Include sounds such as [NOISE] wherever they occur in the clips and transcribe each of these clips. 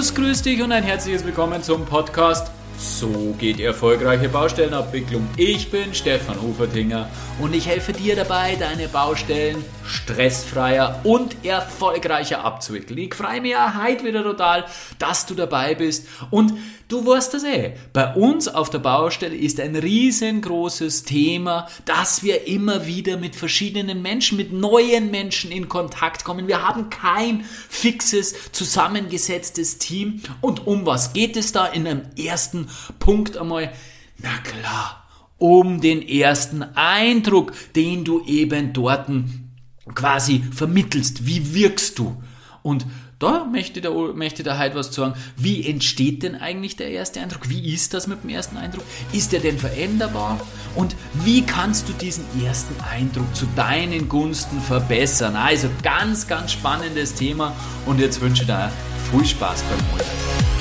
Servus, grüß dich und ein herzliches Willkommen zum Podcast So geht erfolgreiche Baustellenabwicklung. Ich bin Stefan Hufertinger und ich helfe dir dabei, deine Baustellen stressfreier und erfolgreicher abzuwickeln. Ich freue mich heute wieder total, dass du dabei bist und Du weißt das eh. Bei uns auf der Baustelle ist ein riesengroßes Thema, dass wir immer wieder mit verschiedenen Menschen, mit neuen Menschen in Kontakt kommen. Wir haben kein fixes, zusammengesetztes Team. Und um was geht es da in einem ersten Punkt einmal? Na klar, um den ersten Eindruck, den du eben dort quasi vermittelst. Wie wirkst du? Und da möchte der, möchte der heute was sagen. Wie entsteht denn eigentlich der erste Eindruck? Wie ist das mit dem ersten Eindruck? Ist der denn veränderbar? Und wie kannst du diesen ersten Eindruck zu deinen Gunsten verbessern? Also ganz, ganz spannendes Thema und jetzt wünsche ich dir viel Spaß beim Holen.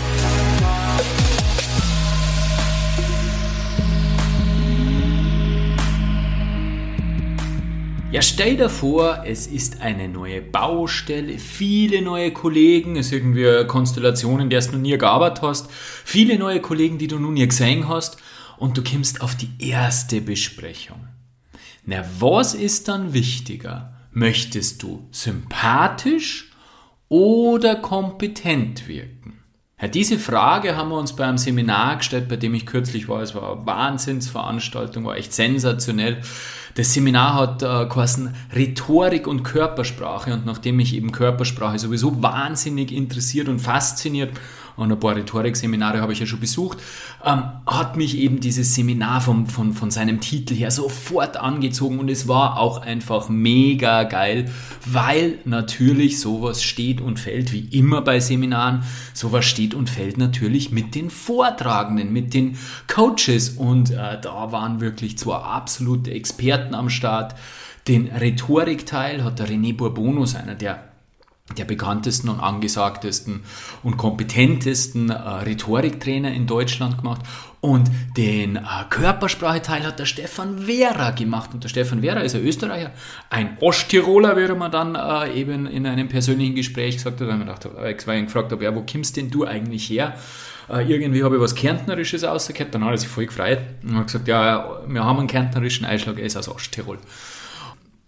Ja, stell dir vor, es ist eine neue Baustelle, viele neue Kollegen, es ist irgendwie eine Konstellation, in der du noch nie gearbeitet hast, viele neue Kollegen, die du noch nie gesehen hast und du kommst auf die erste Besprechung. Na, was ist dann wichtiger? Möchtest du sympathisch oder kompetent wirken? Ja, diese Frage haben wir uns beim Seminar gestellt, bei dem ich kürzlich war. Es war eine Wahnsinnsveranstaltung, war echt sensationell. Das Seminar hat äh, quasi Rhetorik und Körpersprache. Und nachdem mich eben Körpersprache sowieso wahnsinnig interessiert und fasziniert, und ein paar Rhetorikseminare habe ich ja schon besucht, ähm, hat mich eben dieses Seminar vom, von, von seinem Titel her sofort angezogen und es war auch einfach mega geil, weil natürlich sowas steht und fällt wie immer bei Seminaren, sowas steht und fällt natürlich mit den Vortragenden, mit den Coaches und äh, da waren wirklich zwei absolute Experten am Start. Den Rhetorikteil hat der René Bourbonus, einer der der bekanntesten und angesagtesten und kompetentesten äh, Rhetoriktrainer in Deutschland gemacht. Und den äh, Körperspracheteil hat der Stefan Vera gemacht. Und der Stefan Vera ist ein Österreicher, ein Osttiroler, wie man dann äh, eben in einem persönlichen Gespräch gesagt hat. Da habe ich, ihn gefragt, habe, ja, wo kommst denn du eigentlich her? Äh, irgendwie habe ich was Kärntnerisches rausgehört. Dann hat er sich voll gefreut und hat gesagt, ja, wir haben einen kärntnerischen Einschlag, er ist aus Osttirol.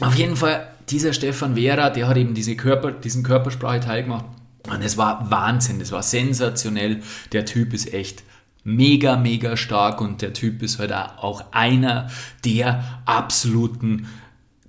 Auf jeden Fall, dieser Stefan Vera, der hat eben diese Körper, diesen Körpersprache-Teil gemacht. Und es war Wahnsinn, es war sensationell. Der Typ ist echt mega, mega stark und der Typ ist halt auch einer der absoluten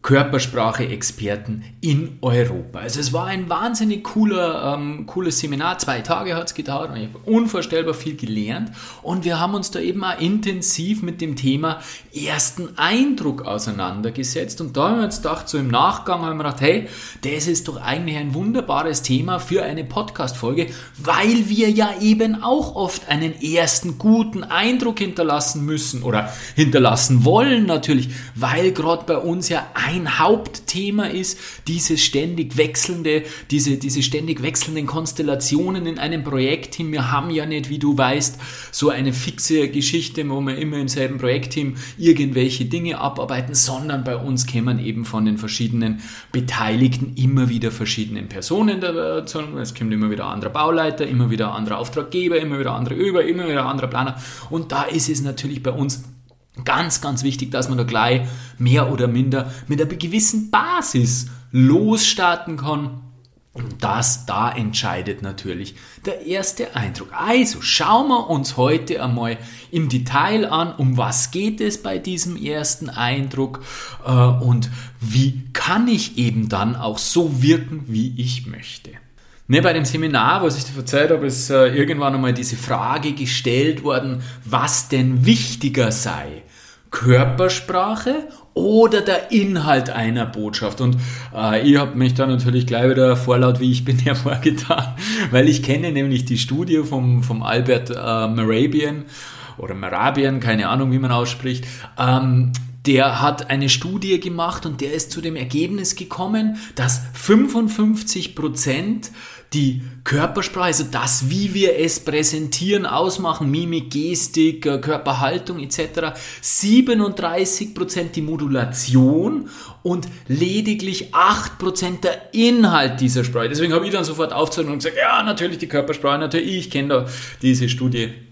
Körpersprache-Experten in Europa. Also es war ein wahnsinnig cooler, ähm, cooles Seminar. Zwei Tage hat es gedauert und ich habe unvorstellbar viel gelernt. Und wir haben uns da eben auch intensiv mit dem Thema ersten Eindruck auseinandergesetzt. Und da haben wir uns gedacht, so im Nachgang haben wir gedacht, hey, das ist doch eigentlich ein wunderbares Thema für eine Podcast-Folge, weil wir ja eben auch oft einen ersten guten Eindruck hinterlassen müssen oder hinterlassen wollen natürlich, weil gerade bei uns ja ein Hauptthema ist, diese ständig wechselnde, diese, diese ständig wechselnden Konstellationen in einem Projektteam. Wir haben ja nicht, wie du weißt, so eine fixe Geschichte, wo wir immer im selben Projektteam irgendwelche Dinge abarbeiten, sondern bei uns kämen eben von den verschiedenen Beteiligten immer wieder verschiedenen Personen dazu. Es kommt immer wieder ein anderer Bauleiter, immer wieder ein anderer Auftraggeber, immer wieder andere Über, immer wieder ein anderer Planer. Und da ist es natürlich bei uns Ganz, ganz wichtig, dass man da gleich mehr oder minder mit einer gewissen Basis losstarten kann. Und das, da entscheidet natürlich der erste Eindruck. Also schauen wir uns heute einmal im Detail an, um was geht es bei diesem ersten Eindruck äh, und wie kann ich eben dann auch so wirken, wie ich möchte. Ne, bei dem Seminar, was ich dir verzeiht habe, ist äh, irgendwann einmal diese Frage gestellt worden, was denn wichtiger sei. Körpersprache oder der Inhalt einer Botschaft. Und äh, ich habe mich da natürlich gleich wieder vorlaut, wie ich bin, [LAUGHS] hervorgetan, weil ich kenne nämlich die Studie vom, vom Albert äh, Marabian oder Marabian, keine Ahnung, wie man ausspricht. Ähm, der hat eine Studie gemacht und der ist zu dem Ergebnis gekommen, dass 55 Prozent die Körpersprache, also das, wie wir es präsentieren, ausmachen, Mimik, Gestik, äh, Körperhaltung etc. 37% die Modulation und lediglich 8% der Inhalt dieser Sprache. Deswegen habe ich dann sofort aufgezogen und gesagt, ja, natürlich die Körpersprache, natürlich, ich kenne da diese Studie.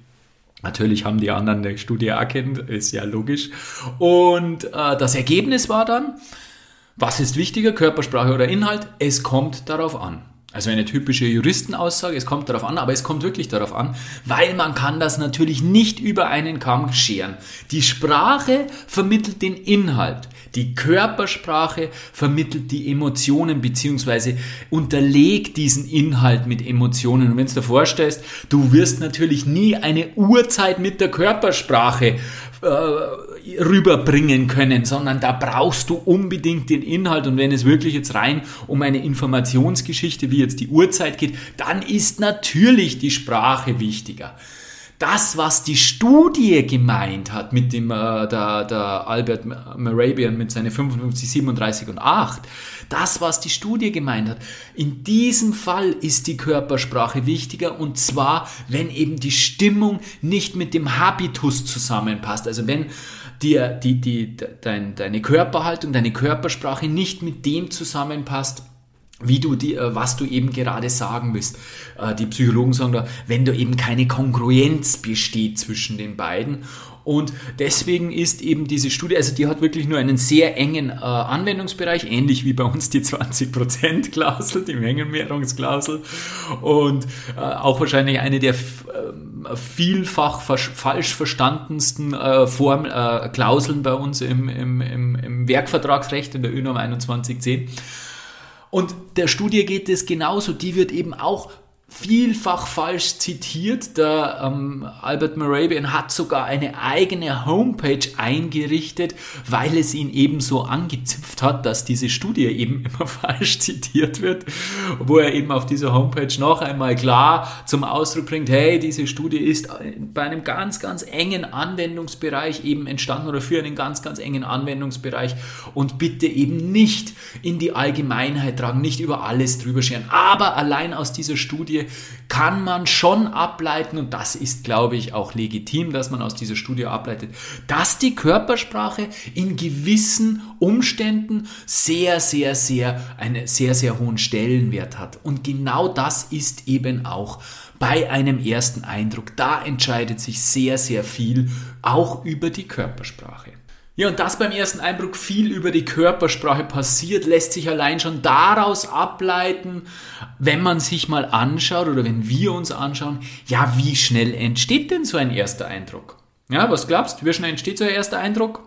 Natürlich haben die anderen die Studie erkannt, ist ja logisch. Und äh, das Ergebnis war dann, was ist wichtiger, Körpersprache oder Inhalt? Es kommt darauf an. Also eine typische Juristenaussage, es kommt darauf an, aber es kommt wirklich darauf an, weil man kann das natürlich nicht über einen Kamm scheren. Die Sprache vermittelt den Inhalt, die Körpersprache vermittelt die Emotionen beziehungsweise unterlegt diesen Inhalt mit Emotionen. Und wenn du dir vorstellst, du wirst natürlich nie eine Uhrzeit mit der Körpersprache äh, rüberbringen können, sondern da brauchst du unbedingt den Inhalt. Und wenn es wirklich jetzt rein um eine Informationsgeschichte wie jetzt die Uhrzeit geht, dann ist natürlich die Sprache wichtiger das, was die Studie gemeint hat mit dem äh, der, der Albert Merabian mit seinen 55, 37 und 8, das, was die Studie gemeint hat, in diesem Fall ist die Körpersprache wichtiger und zwar, wenn eben die Stimmung nicht mit dem Habitus zusammenpasst. Also wenn dir die, die, dein, deine Körperhaltung, deine Körpersprache nicht mit dem zusammenpasst, wie du die, äh, was du eben gerade sagen willst. Äh, die Psychologen sagen da, wenn da eben keine Kongruenz besteht zwischen den beiden. Und deswegen ist eben diese Studie, also die hat wirklich nur einen sehr engen äh, Anwendungsbereich, ähnlich wie bei uns die 20%-Klausel, die Mengenmehrungsklausel. Und äh, auch wahrscheinlich eine der äh, vielfach falsch verstandensten äh, Form, äh, Klauseln bei uns im, im, im, im Werkvertragsrecht in der ÖNOM 2110. Und der Studie geht es genauso. Die wird eben auch vielfach falsch zitiert. Der ähm, Albert Morabian hat sogar eine eigene Homepage eingerichtet, weil es ihn eben so angezipft hat, dass diese Studie eben [LAUGHS] immer falsch zitiert wird, wo er eben auf dieser Homepage noch einmal klar zum Ausdruck bringt, hey, diese Studie ist bei einem ganz, ganz engen Anwendungsbereich eben entstanden oder für einen ganz, ganz engen Anwendungsbereich und bitte eben nicht in die Allgemeinheit tragen, nicht über alles drüber scheren. Aber allein aus dieser Studie Studie kann man schon ableiten, und das ist, glaube ich, auch legitim, dass man aus dieser Studie ableitet, dass die Körpersprache in gewissen Umständen sehr, sehr, sehr, einen sehr, sehr hohen Stellenwert hat. Und genau das ist eben auch bei einem ersten Eindruck. Da entscheidet sich sehr, sehr viel auch über die Körpersprache. Ja, und dass beim ersten Eindruck viel über die Körpersprache passiert, lässt sich allein schon daraus ableiten, wenn man sich mal anschaut oder wenn wir uns anschauen, ja, wie schnell entsteht denn so ein erster Eindruck? Ja, was glaubst du, wie schnell entsteht so ein erster Eindruck?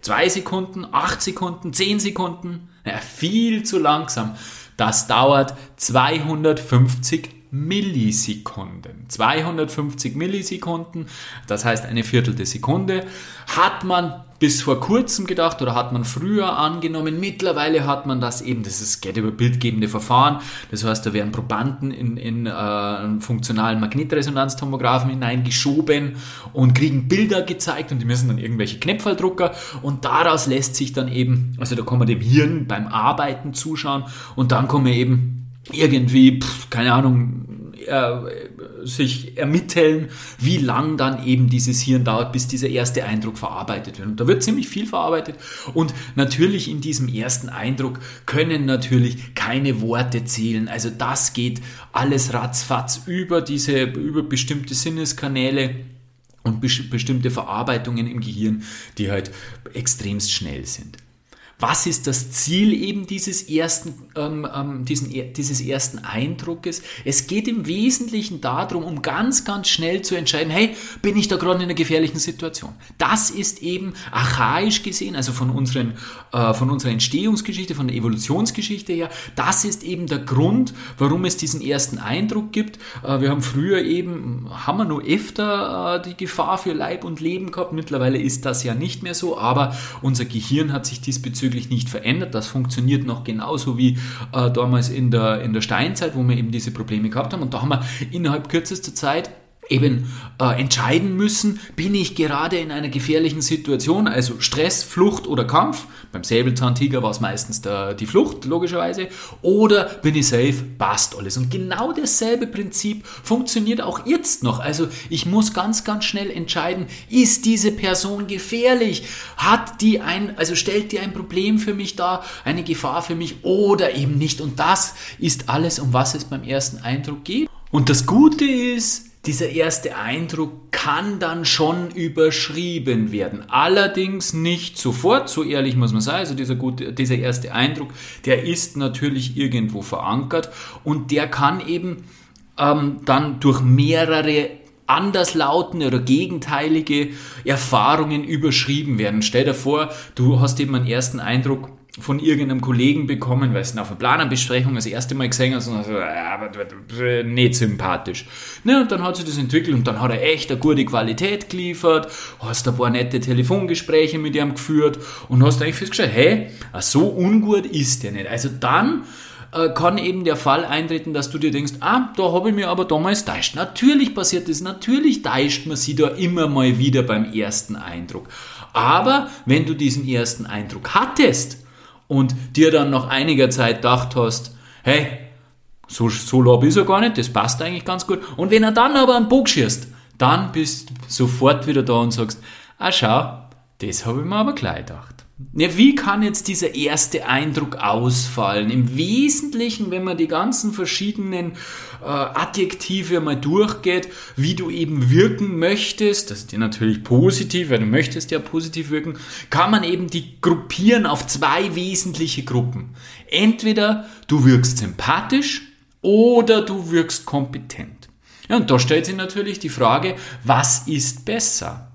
Zwei Sekunden, acht Sekunden, zehn Sekunden? Ja, viel zu langsam. Das dauert 250 Millisekunden. 250 Millisekunden, das heißt eine Viertel der Sekunde, hat man bis vor kurzem gedacht oder hat man früher angenommen. Mittlerweile hat man das eben, das ist, geht über bildgebende Verfahren. Das heißt, da werden Probanden in, in äh, einen funktionalen Magnetresonanztomographen hineingeschoben und kriegen Bilder gezeigt und die müssen dann irgendwelche Knäpfaldrucker und daraus lässt sich dann eben, also da kann man dem Hirn beim Arbeiten zuschauen und dann kommen eben irgendwie, pff, keine Ahnung, äh, sich ermitteln, wie lang dann eben dieses Hirn dauert, bis dieser erste Eindruck verarbeitet wird. Und da wird ziemlich viel verarbeitet. Und natürlich in diesem ersten Eindruck können natürlich keine Worte zählen. Also das geht alles ratzfatz über diese, über bestimmte Sinneskanäle und bestimmte Verarbeitungen im Gehirn, die halt extremst schnell sind. Was ist das Ziel eben dieses ersten, ähm, ähm, diesen, dieses ersten Eindruckes? Es geht im Wesentlichen darum, um ganz, ganz schnell zu entscheiden, hey, bin ich da gerade in einer gefährlichen Situation? Das ist eben archaisch gesehen, also von, unseren, äh, von unserer Entstehungsgeschichte, von der Evolutionsgeschichte her, das ist eben der Grund, warum es diesen ersten Eindruck gibt. Äh, wir haben früher eben, haben wir nur öfter äh, die Gefahr für Leib und Leben gehabt. Mittlerweile ist das ja nicht mehr so, aber unser Gehirn hat sich diesbezüglich diesbezüglich nicht verändert. Das funktioniert noch genauso wie äh, damals in der, in der Steinzeit, wo wir eben diese Probleme gehabt haben. Und da haben wir innerhalb kürzester Zeit eben äh, entscheiden müssen, bin ich gerade in einer gefährlichen Situation, also Stress, Flucht oder Kampf. Beim Säbelzahntiger war es meistens der, die Flucht, logischerweise. Oder bin ich safe, passt alles. Und genau dasselbe Prinzip funktioniert auch jetzt noch. Also ich muss ganz, ganz schnell entscheiden, ist diese Person gefährlich? Hat die ein, also stellt die ein Problem für mich dar, eine Gefahr für mich oder eben nicht? Und das ist alles, um was es beim ersten Eindruck geht. Und das Gute ist, dieser erste Eindruck kann dann schon überschrieben werden. Allerdings nicht sofort, so ehrlich muss man sein. Also dieser, gute, dieser erste Eindruck, der ist natürlich irgendwo verankert und der kann eben ähm, dann durch mehrere anderslautende oder gegenteilige Erfahrungen überschrieben werden. Stell dir vor, du hast eben einen ersten Eindruck, von irgendeinem Kollegen bekommen, weil es auf einer Planerbesprechung das erste Mal gesehen hast und so, ja, nicht sympathisch. Ne, und dann hat sich das entwickelt und dann hat er echt eine gute Qualität geliefert, hast ein paar nette Telefongespräche mit ihm geführt und hast eigentlich festgestellt, hey, so ungut ist der nicht. Also dann äh, kann eben der Fall eintreten, dass du dir denkst, ah, da habe ich mir aber damals täuscht. Natürlich passiert das, natürlich täuscht man sie da immer mal wieder beim ersten Eindruck. Aber wenn du diesen ersten Eindruck hattest, und dir dann nach einiger Zeit gedacht hast, hey, so, so lob ist er gar nicht, das passt eigentlich ganz gut. Und wenn er dann aber einen Bock schießt, dann bist du sofort wieder da und sagst, ah schau, das habe ich mir aber gleich gedacht. Ja, wie kann jetzt dieser erste Eindruck ausfallen? Im Wesentlichen, wenn man die ganzen verschiedenen äh, Adjektive mal durchgeht, wie du eben wirken möchtest, das ist dir natürlich positiv, weil du möchtest ja positiv wirken, kann man eben die gruppieren auf zwei wesentliche Gruppen. Entweder du wirkst sympathisch oder du wirkst kompetent. Ja, und da stellt sich natürlich die Frage, was ist besser?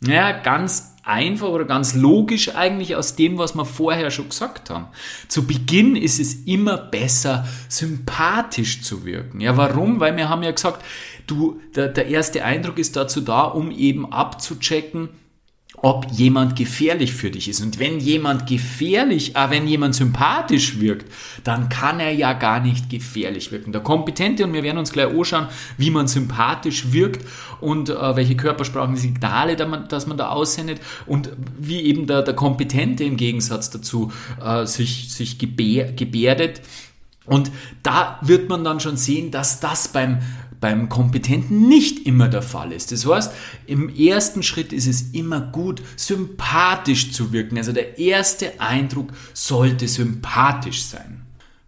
Ja, ganz einfach oder ganz logisch eigentlich aus dem, was wir vorher schon gesagt haben. Zu Beginn ist es immer besser, sympathisch zu wirken. Ja, warum? Weil wir haben ja gesagt, du, der, der erste Eindruck ist dazu da, um eben abzuchecken, ob jemand gefährlich für dich ist. Und wenn jemand gefährlich, äh, wenn jemand sympathisch wirkt, dann kann er ja gar nicht gefährlich wirken. Der Kompetente, und wir werden uns gleich anschauen, wie man sympathisch wirkt und äh, welche körpersprachlichen Signale da man, dass man da aussendet und wie eben der, der Kompetente im Gegensatz dazu äh, sich, sich gebär, gebärdet. Und da wird man dann schon sehen, dass das beim beim Kompetenten nicht immer der Fall ist. Das heißt, im ersten Schritt ist es immer gut, sympathisch zu wirken. Also der erste Eindruck sollte sympathisch sein.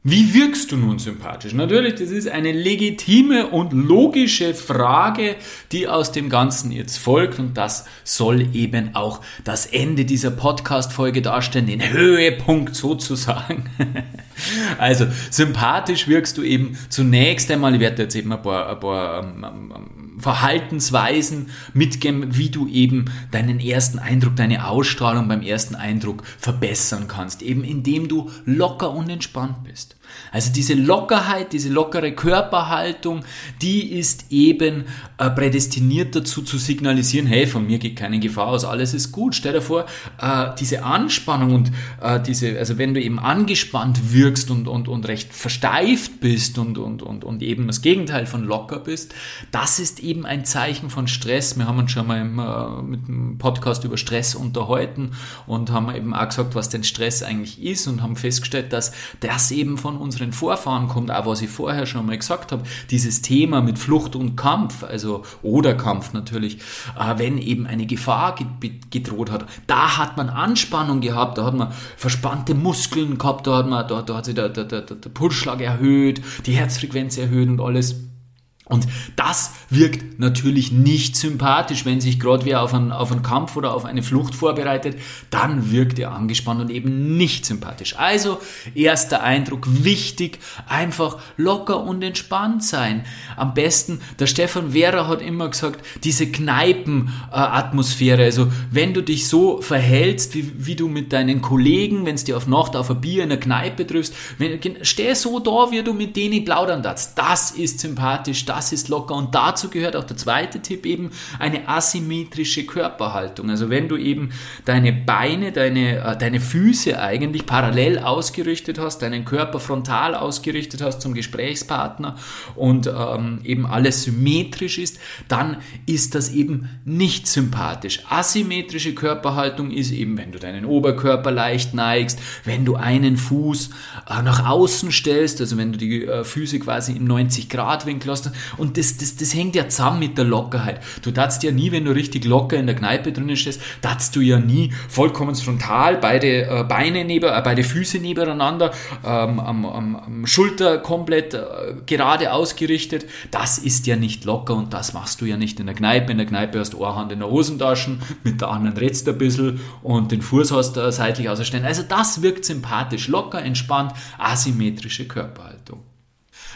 Wie wirkst du nun sympathisch? Natürlich, das ist eine legitime und logische Frage, die aus dem Ganzen jetzt folgt und das soll eben auch das Ende dieser Podcast-Folge darstellen, den Höhepunkt sozusagen. [LAUGHS] also, sympathisch wirkst du eben zunächst einmal, ich werde jetzt eben ein paar, ein paar um, um, Verhaltensweisen mitgeben, wie du eben deinen ersten Eindruck, deine Ausstrahlung beim ersten Eindruck verbessern kannst. Eben indem du locker und entspannt bist. Also diese Lockerheit, diese lockere Körperhaltung, die ist eben äh, prädestiniert dazu zu signalisieren, hey, von mir geht keine Gefahr aus, alles ist gut. Stell dir vor, äh, diese Anspannung und äh, diese, also wenn du eben angespannt wirkst und, und, und recht versteift bist und, und, und, und eben das Gegenteil von locker bist, das ist eben ein Zeichen von Stress. Wir haben uns schon mal im, äh, mit einem Podcast über Stress unterhalten und haben eben auch gesagt, was denn Stress eigentlich ist und haben festgestellt, dass das eben von unseren Vorfahren kommt, auch was ich vorher schon mal gesagt habe, dieses Thema mit Flucht und Kampf, also oder Kampf natürlich, äh, wenn eben eine Gefahr gedroht hat, da hat man Anspannung gehabt, da hat man verspannte Muskeln gehabt, da hat man, da, da hat sich der, der, der, der Pulsschlag erhöht, die Herzfrequenz erhöht und alles. Und das wirkt natürlich nicht sympathisch, wenn sich gerade wer auf einen, auf einen Kampf oder auf eine Flucht vorbereitet, dann wirkt er angespannt und eben nicht sympathisch. Also, erster Eindruck, wichtig, einfach locker und entspannt sein. Am besten, der Stefan Wehrer hat immer gesagt, diese Kneipenatmosphäre, also wenn du dich so verhältst, wie, wie du mit deinen Kollegen, wenn es dir auf Nacht auf ein Bier in der Kneipe triffst, wenn, steh so da, wie du mit denen plaudern darfst, das ist sympathisch, das was ist locker. Und dazu gehört auch der zweite Tipp eben eine asymmetrische Körperhaltung. Also wenn du eben deine Beine, deine, äh, deine Füße eigentlich parallel ausgerichtet hast, deinen Körper frontal ausgerichtet hast zum Gesprächspartner und ähm, eben alles symmetrisch ist, dann ist das eben nicht sympathisch. Asymmetrische Körperhaltung ist eben, wenn du deinen Oberkörper leicht neigst, wenn du einen Fuß äh, nach außen stellst, also wenn du die äh, Füße quasi im 90-Grad-Winkel hast. Und das, das, das hängt ja zusammen mit der Lockerheit. Du darfst ja nie, wenn du richtig locker in der Kneipe drinnen stehst, darfst du ja nie vollkommen frontal beide äh, Beine neben, äh, beide Füße nebeneinander, ähm, am, am, am, Schulter komplett äh, gerade ausgerichtet. Das ist ja nicht locker und das machst du ja nicht in der Kneipe. In der Kneipe hast du eine Hand in der Hosentaschen, mit der anderen redst du ein bisschen und den Fuß hast du seitlich ausstellen. Also das wirkt sympathisch, locker, entspannt, asymmetrische Körperhaltung.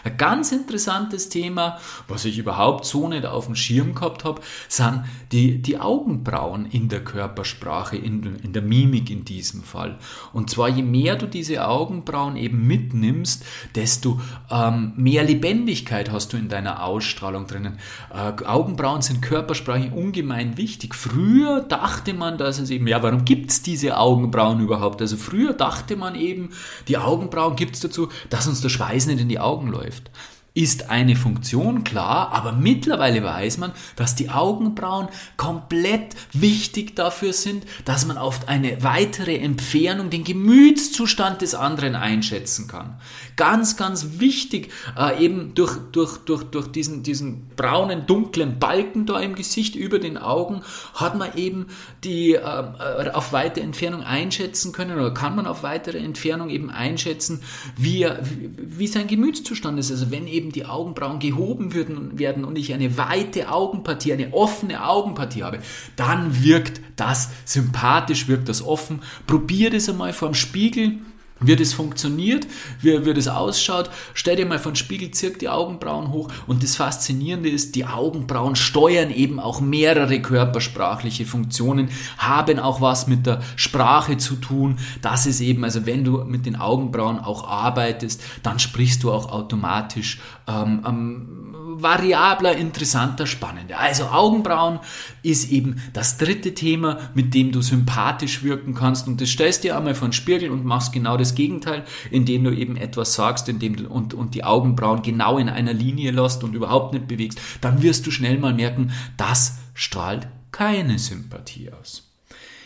Ein ganz interessantes Thema, was ich überhaupt so nicht auf dem Schirm gehabt habe, sind die, die Augenbrauen in der Körpersprache, in, in der Mimik in diesem Fall. Und zwar je mehr du diese Augenbrauen eben mitnimmst, desto ähm, mehr Lebendigkeit hast du in deiner Ausstrahlung drinnen. Äh, Augenbrauen sind körpersprachlich ungemein wichtig. Früher dachte man, dass es eben, ja, warum gibt es diese Augenbrauen überhaupt? Also früher dachte man eben, die Augenbrauen gibt es dazu, dass uns der Schweiß nicht in die Augen läuft läuft ist eine Funktion, klar, aber mittlerweile weiß man, dass die Augenbrauen komplett wichtig dafür sind, dass man auf eine weitere Entfernung den Gemütszustand des anderen einschätzen kann. Ganz, ganz wichtig, äh, eben durch, durch, durch, durch diesen, diesen braunen, dunklen Balken da im Gesicht über den Augen hat man eben die äh, äh auf weitere Entfernung einschätzen können oder kann man auf weitere Entfernung eben einschätzen, wie, wie, wie sein Gemütszustand ist. Also wenn eben eben die Augenbrauen gehoben würden, werden und ich eine weite Augenpartie, eine offene Augenpartie habe, dann wirkt das sympathisch, wirkt das offen. Probier das einmal vor dem Spiegel wie das funktioniert, wie, wie das ausschaut. Stell dir mal von Spiegel, zirk die Augenbrauen hoch. Und das Faszinierende ist, die Augenbrauen steuern eben auch mehrere körpersprachliche Funktionen, haben auch was mit der Sprache zu tun. Das ist eben, also wenn du mit den Augenbrauen auch arbeitest, dann sprichst du auch automatisch ähm, ähm, variabler, interessanter, spannender. Also Augenbrauen ist eben das dritte Thema, mit dem du sympathisch wirken kannst und das stellst dir einmal von Spiegel und machst genau das Gegenteil, indem du eben etwas sagst, indem du und, und die Augenbrauen genau in einer Linie lässt und überhaupt nicht bewegst, dann wirst du schnell mal merken, das strahlt keine Sympathie aus.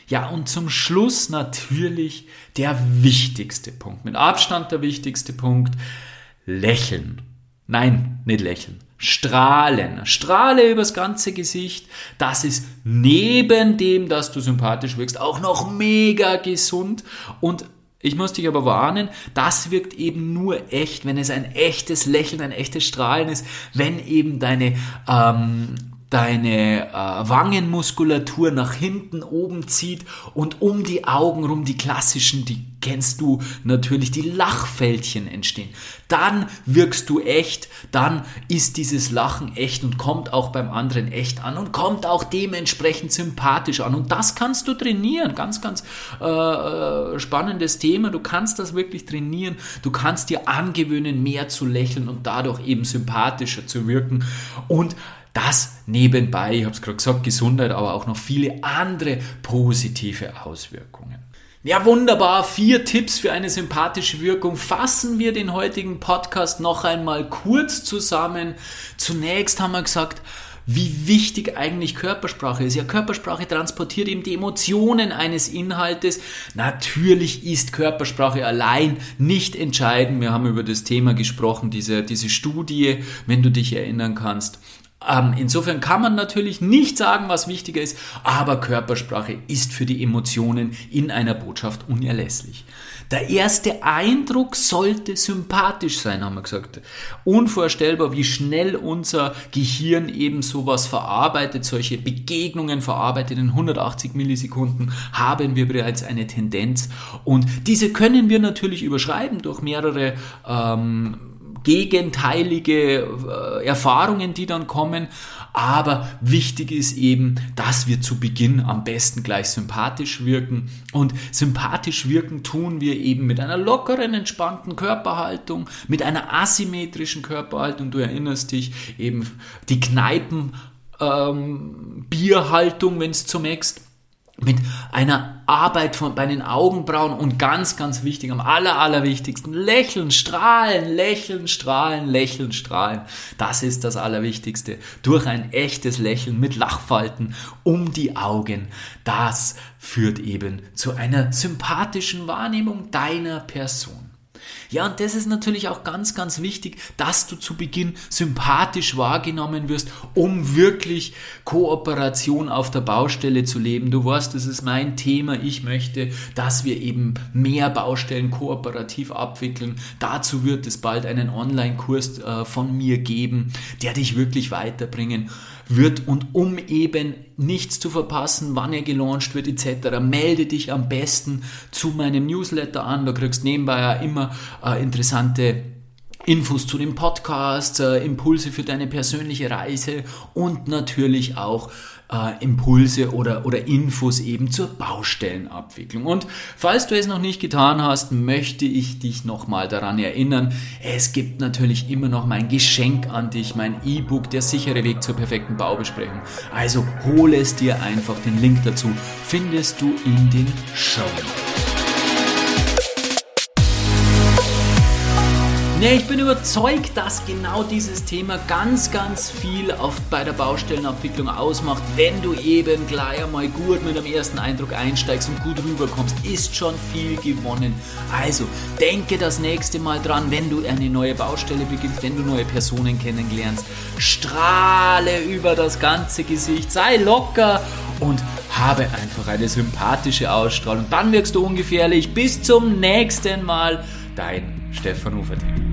Ja, und zum Schluss natürlich der wichtigste Punkt, mit Abstand der wichtigste Punkt, lächeln. Nein, nicht lächeln. Strahlen. Strahle übers ganze Gesicht. Das ist neben dem, dass du sympathisch wirkst, auch noch mega gesund. Und ich muss dich aber warnen, das wirkt eben nur echt, wenn es ein echtes Lächeln, ein echtes Strahlen ist, wenn eben deine ähm, deine äh, Wangenmuskulatur nach hinten oben zieht und um die Augen rum die klassischen, die kennst du natürlich, die Lachfältchen entstehen. Dann wirkst du echt, dann ist dieses Lachen echt und kommt auch beim anderen echt an und kommt auch dementsprechend sympathisch an. Und das kannst du trainieren. Ganz, ganz äh, äh spannendes Thema. Du kannst das wirklich trainieren. Du kannst dir angewöhnen, mehr zu lächeln und dadurch eben sympathischer zu wirken. Und das nebenbei, ich habe es gerade gesagt, Gesundheit, aber auch noch viele andere positive Auswirkungen. Ja, wunderbar. Vier Tipps für eine sympathische Wirkung. Fassen wir den heutigen Podcast noch einmal kurz zusammen. Zunächst haben wir gesagt, wie wichtig eigentlich Körpersprache ist. Ja, Körpersprache transportiert eben die Emotionen eines Inhaltes. Natürlich ist Körpersprache allein nicht entscheidend. Wir haben über das Thema gesprochen, diese, diese Studie, wenn du dich erinnern kannst. Ähm, insofern kann man natürlich nicht sagen, was wichtiger ist, aber Körpersprache ist für die Emotionen in einer Botschaft unerlässlich. Der erste Eindruck sollte sympathisch sein, haben wir gesagt. Unvorstellbar, wie schnell unser Gehirn eben sowas verarbeitet, solche Begegnungen verarbeitet. In 180 Millisekunden haben wir bereits eine Tendenz. Und diese können wir natürlich überschreiben durch mehrere ähm, gegenteilige äh, Erfahrungen, die dann kommen. Aber wichtig ist eben, dass wir zu Beginn am besten gleich sympathisch wirken. Und sympathisch wirken tun wir eben mit einer lockeren, entspannten Körperhaltung, mit einer asymmetrischen Körperhaltung. Du erinnerst dich eben die Kneipen ähm, Bierhaltung, wenn es zunächst mit einer Arbeit von, bei den Augenbrauen und ganz, ganz wichtig, am aller, allerwichtigsten, lächeln, strahlen, lächeln, strahlen, lächeln, strahlen. Das ist das Allerwichtigste. Durch ein echtes Lächeln mit Lachfalten um die Augen. Das führt eben zu einer sympathischen Wahrnehmung deiner Person. Ja, und das ist natürlich auch ganz, ganz wichtig, dass du zu Beginn sympathisch wahrgenommen wirst, um wirklich Kooperation auf der Baustelle zu leben. Du weißt, das ist mein Thema. Ich möchte, dass wir eben mehr Baustellen kooperativ abwickeln. Dazu wird es bald einen Online-Kurs äh, von mir geben, der dich wirklich weiterbringen wird. Und um eben nichts zu verpassen, wann er gelauncht wird etc., melde dich am besten zu meinem Newsletter an. Da kriegst nebenbei ja immer äh, interessante Infos zu dem Podcast, äh, Impulse für deine persönliche Reise und natürlich auch äh, Impulse oder, oder Infos eben zur Baustellenabwicklung. Und falls du es noch nicht getan hast, möchte ich dich nochmal daran erinnern, es gibt natürlich immer noch mein Geschenk an dich, mein E-Book, der sichere Weg zur perfekten Baubesprechung. Also hole es dir einfach, den Link dazu findest du in den Show. Nee, ich bin überzeugt, dass genau dieses Thema ganz, ganz viel auf, bei der Baustellenabwicklung ausmacht. Wenn du eben gleich einmal gut mit dem ersten Eindruck einsteigst und gut rüberkommst, ist schon viel gewonnen. Also denke das nächste Mal dran, wenn du eine neue Baustelle beginnst, wenn du neue Personen kennenlernst. Strahle über das ganze Gesicht, sei locker und habe einfach eine sympathische Ausstrahlung. Dann wirkst du ungefährlich. Bis zum nächsten Mal. Dein Stefan Uferting.